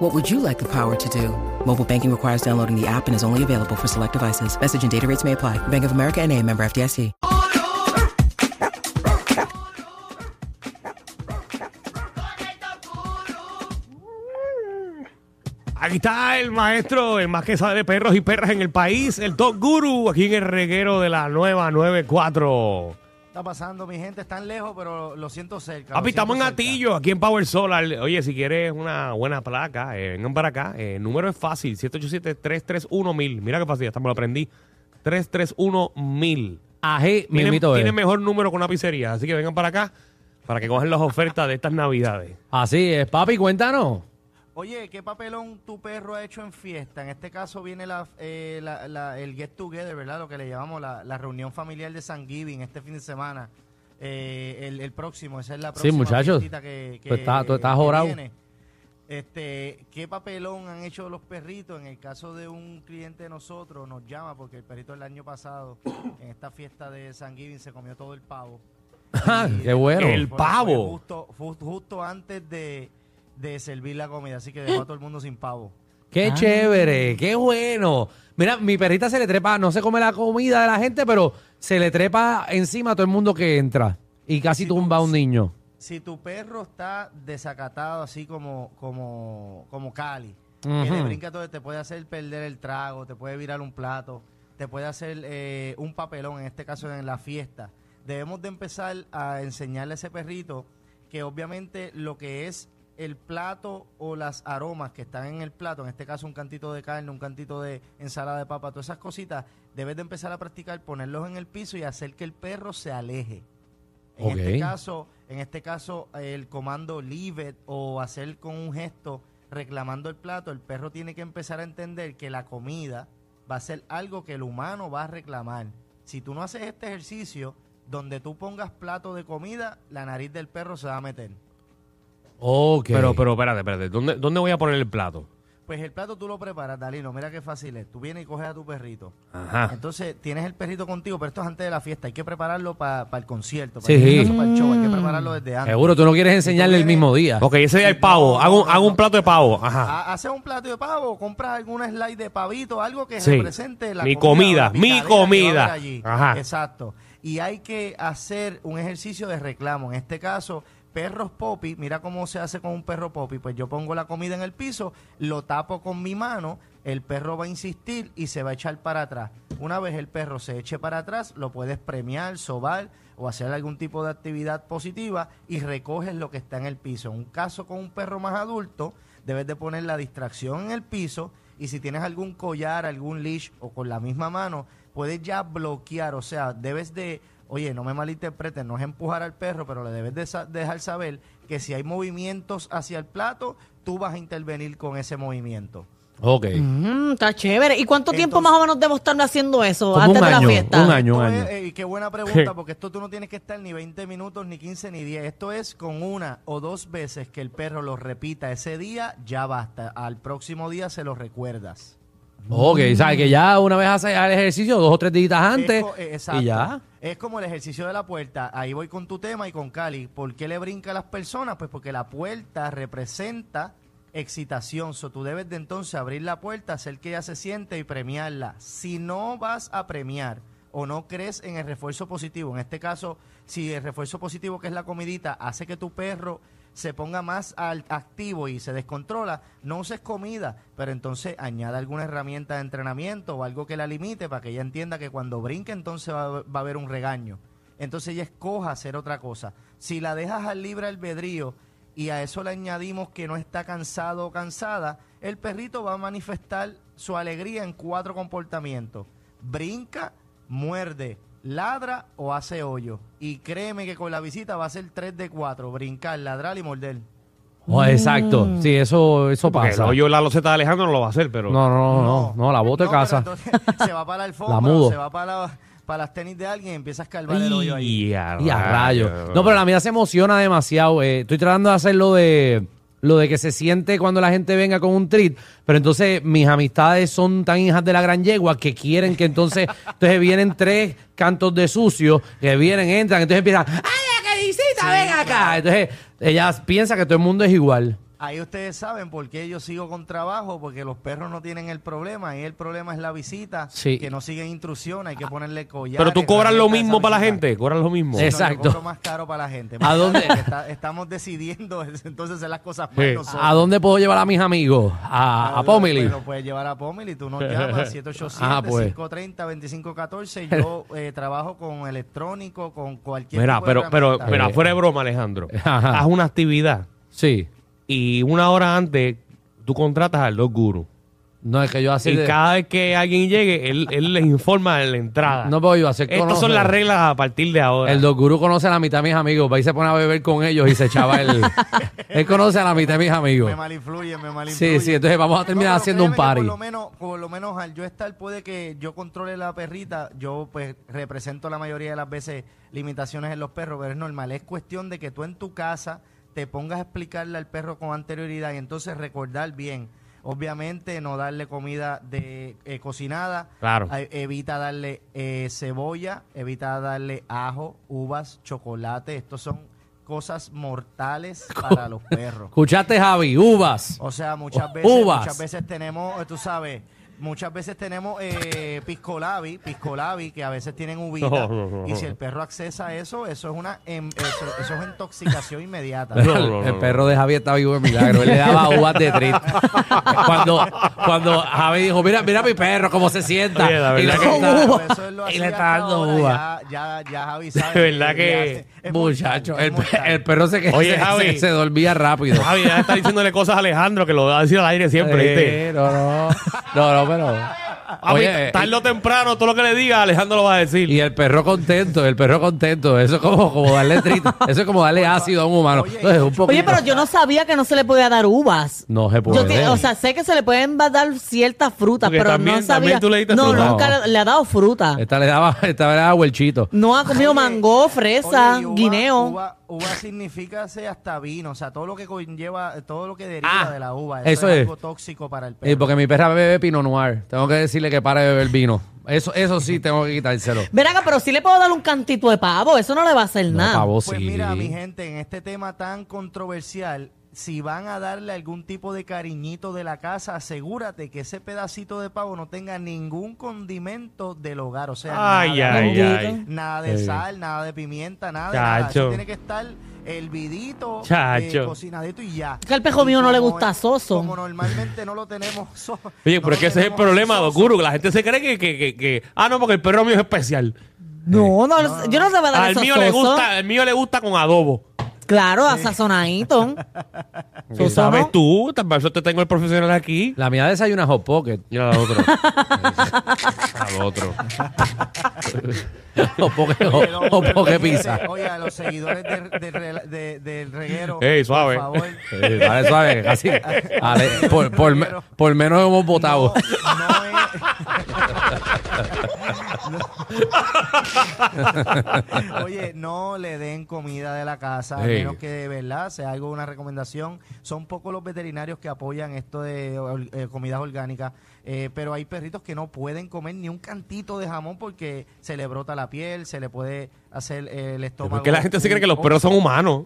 What would you like the power to do? Mobile banking requires downloading the app and is only available for select devices. Message and data rates may apply. Bank of America and a member FDIC. Aquí está el maestro, el más que sabe de perros y perras en el país, el Top Guru, aquí en el reguero de la nueva 94. Está pasando, mi gente? Están lejos, pero lo siento cerca. Papi, estamos en. Atillo, aquí en Power Solar. Oye, si quieres una buena placa, eh, vengan para acá. Eh, el número es fácil, 787-331-1000. Mira qué fácil, hasta me lo aprendí. 331-1000. Ají, Tiene, mismito es. tiene mejor número con una pizzería, así que vengan para acá para que cojan las ofertas de estas navidades. Así es, papi, cuéntanos. Oye, ¿qué papelón tu perro ha hecho en fiesta? En este caso viene la, eh, la- la- el get together, ¿verdad? Lo que le llamamos la, la reunión familiar de San Giving este fin de semana. Eh, el, el próximo, esa es la Sí, próxima muchachos. fiestita que, que- Tú estás- tú estás que jorado. viene. Este, ¿qué papelón han hecho los perritos? En el caso de un cliente de nosotros, nos llama porque el perrito el año pasado, en esta fiesta de San Giving, se comió todo el pavo. Ah, qué bueno. El pavo. fue justo, fue justo antes de, de servir la comida, así que dejó a todo el mundo sin pavo. Qué chévere, qué bueno. Mira, mi perrita se le trepa, no se come la comida de la gente, pero se le trepa encima a todo el mundo que entra. Y casi Si tumba a un niño. Si tu perro está desacatado así como, como, como Cali, que Ujú. le brinca todo, te puede hacer perder el trago, te puede virar un plato, te puede hacer eh, un papelón, en este caso en la fiesta. Debemos de empezar a enseñarle a ese perrito que obviamente lo que es el plato o las aromas que están en el plato, en este caso un cantito de carne, un cantito de ensalada de papa, todas esas cositas, debes de empezar a practicar, ponerlos en el piso y hacer que el perro se aleje. En este caso, en este caso, el comando leave it o hacer con un gesto reclamando el plato, el perro tiene que empezar a entender que la comida va a ser algo que el humano va a reclamar. Si tú no haces este ejercicio, donde tú pongas plato de comida, la nariz del perro se va a meter. Ok. Pero, pero, espérate, espérate. ¿Dónde, ¿Dónde voy a poner el plato? Pues el plato tú lo preparas, Dalino, mira qué fácil es. Tú vienes y coges a tu perrito. Ajá. Entonces tienes el perrito contigo, pero esto es antes de la fiesta. Hay que prepararlo para el concierto, para, Sí. el, para el show. Hay que prepararlo desde antes. Seguro tú no quieres enseñarle el mismo día. Ok, ese día el pavo. Hago, hago un plato de pavo. Ajá. Ha- Haces un plato de pavo, compras alguna slide de pavito, algo que Sí. represente la Mi comida, mi comida. allí. Ajá. Exacto. Y hay que hacer un ejercicio de reclamo. En este caso, perros popi, mira cómo se hace con un perro popi. Pues yo pongo la comida en el piso, lo tapo con mi mano, el perro va a insistir y se va a echar para atrás. Una vez el perro se eche para atrás, lo puedes premiar, sobar o hacer algún tipo de actividad positiva y recoges lo que está en el piso. En un caso con un perro más adulto, debes de poner la distracción en el piso y si tienes algún collar, algún leash o con la misma mano, puedes ya bloquear, o sea, debes de, oye, no me malinterpretes, no es empujar al perro, pero le debes de dejar saber que si hay movimientos hacia el plato, tú vas a intervenir con ese movimiento. Ok. Mm, está chévere. ¿Y cuánto tiempo Entonces- más o menos debo estar haciendo eso Como antes un de año, la fiesta? un año. Esto año. es- eh, y qué buena pregunta, porque esto tú no tienes que estar ni 20 minutos, ni 15, ni 10. Esto es con una o dos veces que el perro lo repita ese día, ya basta. Al próximo día se lo recuerdas. Ok, sabes que ya una vez haces el ejercicio, dos o tres días antes, Es co- eh, exacto. y ya. Es como el ejercicio de la puerta. Ahí voy con tu tema y con Cali. ¿Por qué le brinca a las personas? Pues porque la puerta representa excitación. So, tú debes de entonces abrir la puerta, hacer que ella se siente y premiarla. Si no vas a premiar o no crees en el refuerzo positivo, en este caso, si el refuerzo positivo que es la comidita hace que tu perro se ponga más activo y se descontrola, no uses comida, pero entonces añada alguna herramienta de entrenamiento o algo que la limite para que ella entienda que cuando brinque entonces va, va a haber un regaño. Entonces ella escoja hacer otra cosa. Si la dejas al libre albedrío y a eso le añadimos que no está cansado o cansada, el perrito va a manifestar su alegría en cuatro comportamientos. Brinca, muerde, ladra o hace hoyo. Y créeme que con la visita va a ser tres de cuatro, brincar, ladrar y morder. Oh, exacto. Sí, eso, eso Porque pasa. el hoyo la loseta de Alejandro no lo va a hacer, pero. No, no, no, no, no, la boto de pero casa. entonces se va para la alfombra, La mudo. se va para la, para las tenis de alguien y empieza a escarbar el hoyo ahí. Y a, Y a rayos. rayos. No, pero la mía se emociona demasiado. eh. Estoy tratando de hacer lo de lo de que se siente cuando la gente venga con un treat, pero entonces mis amistades son tan hijas de la gran yegua que quieren que entonces, entonces vienen tres cantos de sucio, que vienen, entran, entonces empiezan, ¡ay, qué visita, ven acá! Entonces ellas piensan que todo el mundo es igual. Ahí ustedes saben por qué yo sigo con trabajo, porque los perros no tienen el problema, y el problema es la visita, Sí. que no siguen instrucciones, hay que ponerle collar. Pero tú cobras lo mismo para la gente, cobras lo mismo. Es- Exacto. cobro más caro para la gente. ¿A dónde? Está- estamos decidiendo entonces hacer las cosas Sí. ¿A dónde puedo llevar a mis amigos? A, a Pomeli. Pues lo puedes llevar a Pomeli, tú nos llamas Ah, pues. 787-530-2514. Yo eh, trabajo con electrónico, con cualquier Mira, tipo pero, pero, Eh. afuera de broma, Alejandro. Ajá. Haz una actividad Sí. Y una hora antes tú contratas al Dog Guru. No es que yo así Y de- cada vez que alguien llegue, él, él les informa de la entrada. No puedo yo hacer Estas son las reglas a partir de ahora. El Guru conoce a la mitad de mis amigos, va y se pone a beber con ellos y se echaba el... él conoce a la mitad de mis amigos. Me malinfluye, me malinfluye. Sí, sí, entonces vamos a terminar haciendo un party. Por lo, menos, por lo menos al yo estar, puede que yo controle la perrita. Yo, pues, represento la mayoría de las veces limitaciones en los perros, pero es normal. Es cuestión de que tú en tu casa te pongas a explicarle al perro con anterioridad y entonces recordar bien. Obviamente, no darle comida de eh, cocinada. Claro. Eh, evita darle eh, cebolla, evita darle ajo, uvas, chocolate. Estos son cosas mortales para los perros. ¿Escuchaste, Javi? Uvas. O sea, muchas veces, uvas. muchas veces tenemos, eh, tú sabes, muchas veces tenemos eh, piscolabi, piscolabi, que a veces tienen uvita. No, no, no, y si el perro accesa a eso, eso es una em- eso, eso es intoxicación inmediata. No, el, no, el no. perro de Javi está vivo de milagro. Él le daba uvas de trit. cuando, cuando Javi dijo, mira, mira mi perro cómo se sienta. Oye, la y, le verdad que- está, está dando ahora, uva. Ya, ya, ya Javi sabe. De verdad que- es Muchacho, el, es el perro se, que- Oye, se, Javi. se- se dormía rápido. Javi, de estar diciéndole cosas a Alejandro que lo va a decir al aire siempre. Eh, no, no, no, no, pero... Javi, Oye, tarde o temprano, todo lo que le diga, Alejandro lo va a decir. Y el perro contento, el perro contento. Eso es como, como darle trit, eso es como darle ácido a un humano. Oye, Entonces, un poquito- Oye, pero yo no sabía que no se le podía dar uvas. No se Yo puede. te- o sea, sé que se le pueden dar ciertas frutas, Porque pero también- no sabía. tú le diste no, fruta. nunca No. le, le ha dado fruta. esta le daba, esta le daba huelchito. No ha comido mango, fresa, Oye, y uva- guineo. Uva, uva significa hasta vino, o sea, todo lo que conlleva, todo lo que deriva Ah, de la uva. eso Eso, es. es algo tóxico para el perro. Eh, porque mi perra bebe Pinot Noir. Tengo que decirle que pare de beber vino. Eso, eso sí tengo que quitárselo. Ven acá, pero sí le puedo dar un cantito de pavo. Eso no le va a hacer No, nada. pavo, Pues sí. mira, mi gente, en este tema tan controversial, si van a darle algún tipo de cariñito de la casa, asegúrate que ese pedacito de pavo no tenga ningún condimento del hogar. O sea, Ay, nada, ay, Bendito. ay. nada de Sí. sal, nada de pimienta, nada de nada. Eso tiene que estar hervidito, eh, cocinadito y ya. Que al pejo mío no le gusta soso. Como normalmente no lo tenemos so- Oye, no pero es que ese es el problema, soso. Que la gente se cree que, que, que, que- ah, no, porque el perro mío es especial. No, no, yo no te voy a dar Al mío le gusta, al mío le gusta con adobo. Claro, asazonadito. ¿Qué Soso sabes tú? Para eso te tengo el profesional aquí. La mía desayuna Hot Pocket. Y al otro. al otro. Hot Pocket, Hot- Hot Pocket pizza. Oye, a los seguidores del, de- del reguero, Ey, suave. por favor, vale, suave, casi. Vale, por, por, por menos hemos votado. No, no es- Oye, no le den comida de la casa, a menos que de verdad sea algo una recomendación. Son pocos los veterinarios que apoyan esto de or- eh, comidas orgánicas, eh, pero hay perritos que no pueden comer ni un cantito de jamón porque se le brota la piel, se le puede hacer eh, el estómago. Porque la gente se cree que los perros son humanos.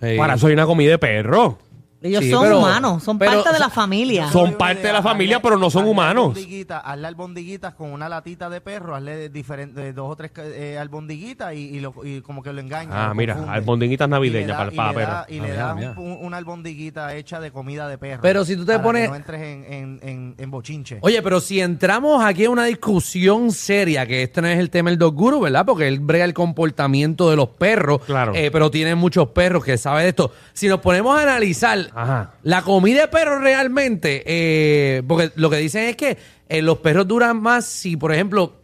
Sí. Para eso hay una comida de perro. Ellos Sí, son pero- humanos, son pero- parte de la familia. Son parte de la hazle- familia, pero no son hazle humanos. albondiguitas, hazle albondiguitas con una latita de perro, hazle diferentes, dos o tres eh, albondiguitas y, y, lo- y como que lo engaña. Ah, lo mira, confunde. albondiguitas Y le navideñas da- para, y para le da- perro. Y Ah, le mira, un- un- una albondiguita hecha de comida de perro. Pero si tú te para que pones- no entres en, en, en, en bochinche. Oye, pero si entramos aquí en una discusión seria, que este no es el tema del Dog Guru, ¿verdad? Porque él brega el comportamiento de los perros, Claro. eh, pero tiene muchos perros que saben de esto. Si nos ponemos a analizar Ajá. la comida de perros realmente, eh, porque lo que dicen es que eh, los perros duran más si, por ejemplo,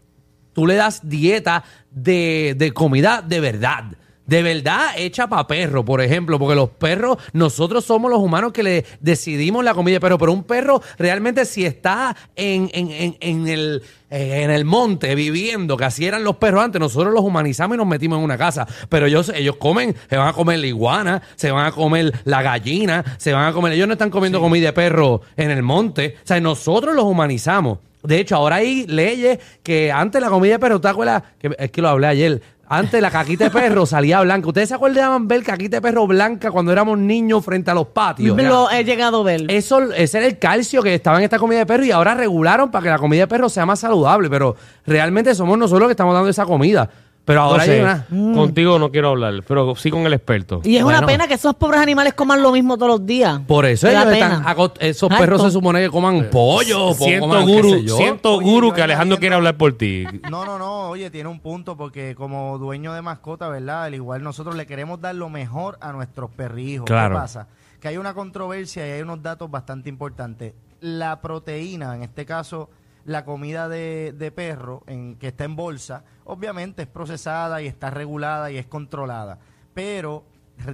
tú le das dieta de, de comida de verdad. De verdad hecha para perro, por ejemplo, porque los perros, nosotros somos los humanos que le decidimos la comida de perro, pero un perro realmente si está en, en, en, en el eh, en el monte viviendo, que así eran los perros antes, nosotros los humanizamos y nos metimos en una casa. Pero ellos, ellos comen, se van a comer la iguana, se van a comer la gallina, se van a comer. Ellos no están comiendo comida de perro en el monte. O sea, nosotros los humanizamos. De hecho, ahora hay leyes que antes la comida de perro, ¿te acuerdas? Que, es que lo hablé ayer. Antes la caquita de perro salía blanca. ¿Ustedes se acuerdan ver caquita de perro blanca cuando éramos niños frente a los patios? Lo he llegado a ver. Eso, ese era el calcio que estaba en esta comida de perro y ahora regularon para que la comida de perro sea más saludable, pero realmente somos nosotros los que estamos dando esa comida. Pero ahora No sé, hay una... Contigo no quiero hablar, pero sí con el experto. Y es Bueno. una pena que esos pobres animales coman lo mismo todos los días. Por eso Me da ellos pena. están aco- esos perros se supone que coman pollo, po- Siento, coman qué guru, sé yo. siento Oye, guru yo que Alejandro quiere hablar por ti. No, no, no, oye, tiene un punto porque como dueño de mascota, ¿verdad? Al igual nosotros le queremos dar lo mejor a nuestros perrijos. Claro. ¿Qué pasa? Que hay una controversia y hay unos datos bastante importantes. La proteína, en este caso la comida de, de perro en, que está en bolsa, obviamente es procesada y está regulada y es controlada. Pero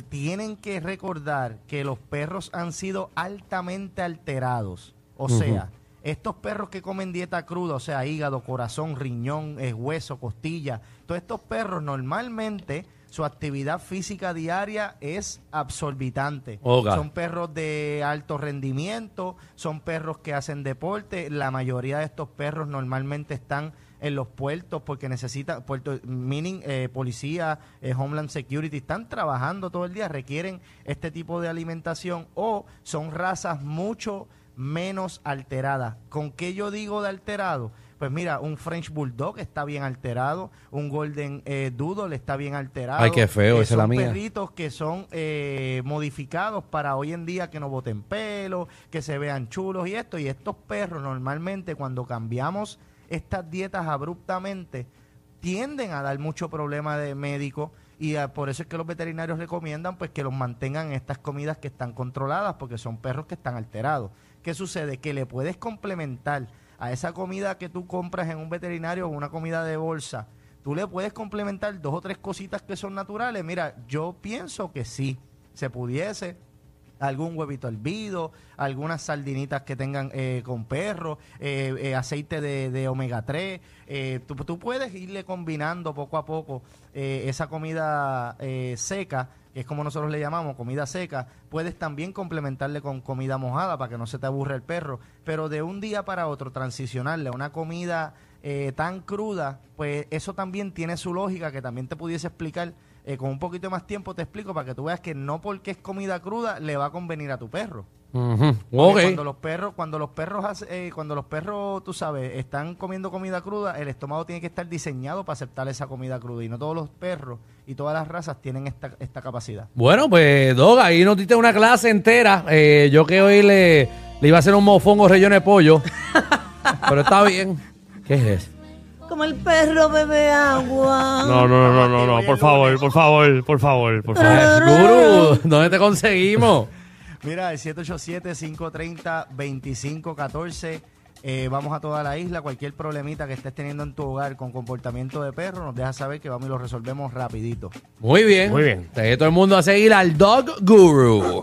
tienen que recordar que los perros han sido altamente alterados. O sea, estos perros que comen dieta cruda, o sea, hígado, corazón, riñón, eh, hueso, costilla, todos estos perros normalmente su actividad física diaria es absorbitante. Oga. Son perros de alto rendimiento, son perros que hacen deporte. La mayoría de estos perros normalmente están en los puertos porque necesitan, puerto, meaning, eh, policía, eh, Homeland Security, están trabajando todo el día, requieren este tipo de alimentación o son razas mucho menos alteradas. ¿Con qué yo digo de alterado? Pues mira, un French Bulldog está bien alterado, un Golden eh, Doodle está bien alterado. Ay, qué feo, esa es la son mía. perritos que son eh, modificados para hoy en día que no boten pelo, que se vean chulos y esto. Y estos perros normalmente cuando cambiamos estas dietas abruptamente tienden a dar mucho problema de médico y ah, por eso es que los veterinarios recomiendan pues que los mantengan en estas comidas que están controladas porque son perros que están alterados. ¿Qué sucede? Que le puedes complementar a esa comida que tú compras en un veterinario o una comida de bolsa, tú le puedes complementar dos o tres cositas que son naturales. Mira, yo pienso que sí, se pudiese algún huevito hervido, algunas sardinitas que tengan eh, con perro, eh, eh, aceite de, omega 3. eh, tú, tú puedes irle combinando poco a poco esa comida seca, que es como nosotros le llamamos, comida seca. Puedes también complementarle con comida mojada para que no se te aburra el perro. Pero de un día para otro, transicionarle a una comida tan cruda, pues eso también tiene su lógica que también te pudiese explicar eh, con un poquito más tiempo te explico para que tú veas que no porque es comida cruda le va a convenir a tu perro. Ujú. Porque Ok. Cuando los perros, cuando los perros, hace- eh, cuando los perros, tú sabes, están comiendo comida cruda, el estómago tiene que estar diseñado para aceptar esa comida cruda y no todos los perros y todas las razas tienen esta, esta capacidad. Bueno, pues, Dog, ahí nos diste una clase entera. Eh, yo que hoy le, le iba a hacer un mofongo relleno de pollo. pero está bien. ¿Qué es eso? Como el perro bebe agua. No, no, no, no, no, no, por favor, por favor, por favor, por favor. Guru, ¿dónde te conseguimos? Mira, el 787-530-2514. Eh, vamos a toda la isla. Cualquier problemita que estés teniendo en tu hogar con comportamiento de perro, nos deja saber que vamos y lo resolvemos rapidito. Muy bien. Muy bien. Te todo el mundo a seguir al Dog Guru.